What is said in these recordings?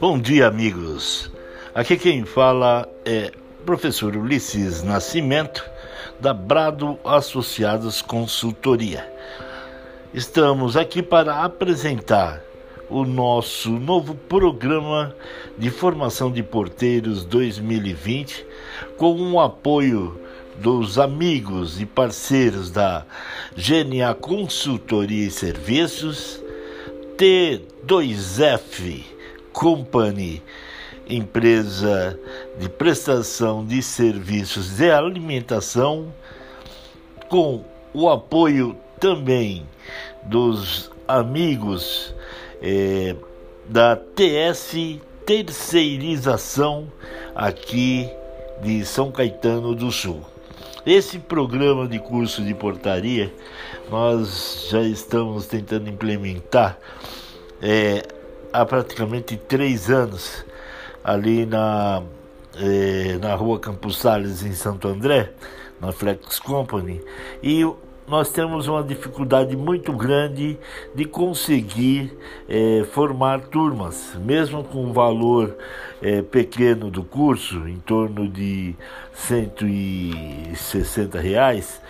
Bom dia, amigos. Aqui quem fala é professor Ulisses Nascimento, da Brado Associados Consultoria. Estamos aqui para apresentar o nosso novo programa de formação de porteiros 2020 com o apoio dos amigos e parceiros da GNA Consultoria e Serviços, T2F Company, empresa de prestação de serviços de alimentação, com o apoio também dos amigos eh, da TS Terceirização aqui de São Caetano do Sul. Esse programa de curso de portaria nós já estamos tentando implementar. Eh, há praticamente três anos ali na, eh, na rua Campos Salles, em Santo André, na Flex Company, e nós temos uma dificuldade muito grande de conseguir eh, formar turmas, mesmo com um valor eh, pequeno do curso, em torno de 160 reais,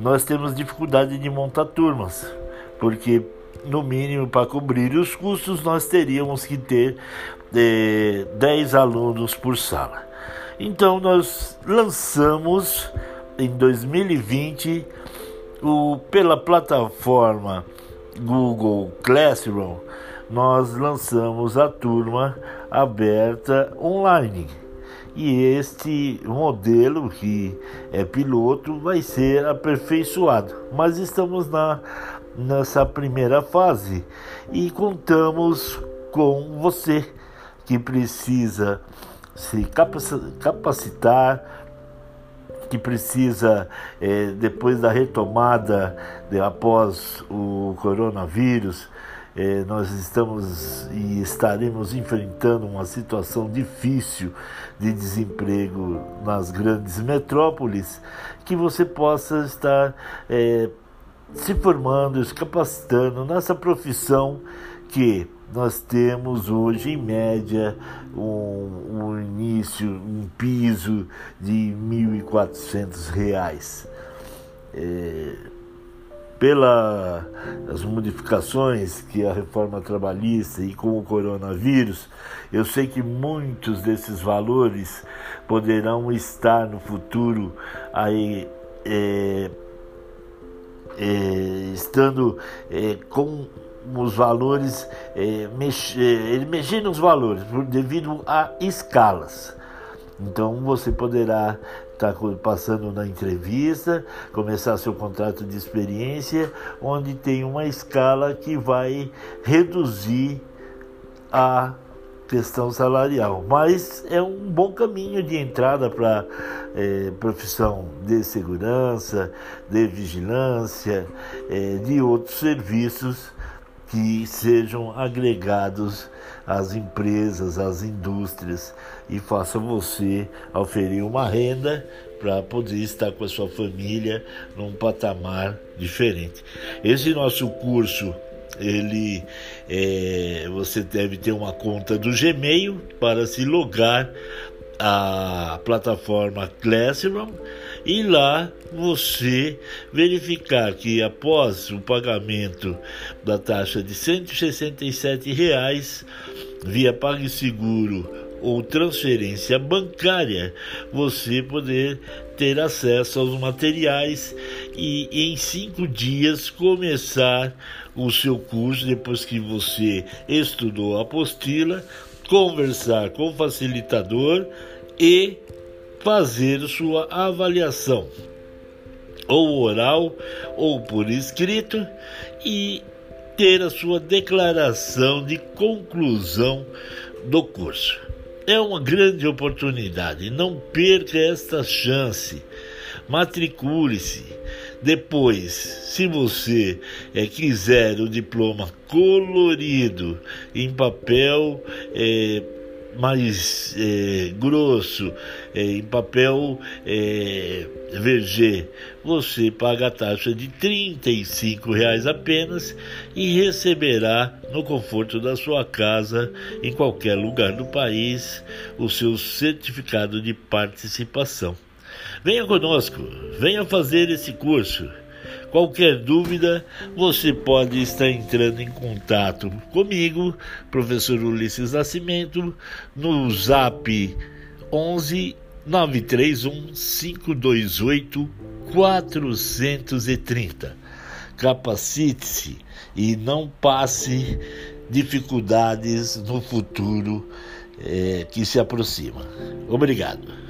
nós temos dificuldade de montar turmas, porque no mínimo, para cobrir os custos, nós teríamos que ter é, 10 alunos por sala. Então, nós lançamos em 2020 o, pela plataforma Google Classroom, nós lançamos a turma aberta online. E este modelo, que é piloto, vai ser aperfeiçoado. Mas estamos na nessa primeira fase e contamos com você que precisa se capacitar, que precisa, é, depois da retomada de, após o coronavírus, é, nós estamos e estaremos enfrentando uma situação difícil de desemprego nas grandes metrópoles, que você possa estar é, se formando, se capacitando nessa profissão que nós temos hoje, em média, um, um início, um piso de R$ 1.400. É, pelas modificações que a reforma trabalhista e com o coronavírus, eu sei que muitos desses valores poderão estar no futuro aí é, é, estando é, com os valores, é, mex, é, ele mexer nos valores devido a escalas. Então você poderá estar tá passando na entrevista, começar seu contrato de experiência, onde tem uma escala que vai reduzir a questão salarial, mas é um bom caminho de entrada para é, profissão de segurança, de vigilância, é, de outros serviços que sejam agregados às empresas, às indústrias e faça você oferir uma renda para poder estar com a sua família num patamar diferente. Esse nosso curso ele é, você deve ter uma conta do Gmail para se logar à plataforma Classroom e lá você verificar que após o pagamento da taxa de 167 reais via PagSeguro ou transferência bancária, você poder ter acesso aos materiais e em cinco dias começar o seu curso depois que você estudou a apostila, conversar com o facilitador e fazer sua avaliação, ou oral ou por escrito, e ter a sua declaração de conclusão do curso. É uma grande oportunidade, não perca esta chance. Matricule-se. Depois, se você é, quiser o diploma colorido em papel é, mais é, grosso, é, em papel é, VG, você paga a taxa de R$ reais apenas e receberá no conforto da sua casa, em qualquer lugar do país, o seu certificado de participação. Venha conosco, venha fazer esse curso. Qualquer dúvida, você pode estar entrando em contato comigo, professor Ulisses Nascimento, no zap 11 931 528 430. Capacite-se e não passe dificuldades no futuro é, que se aproxima. Obrigado.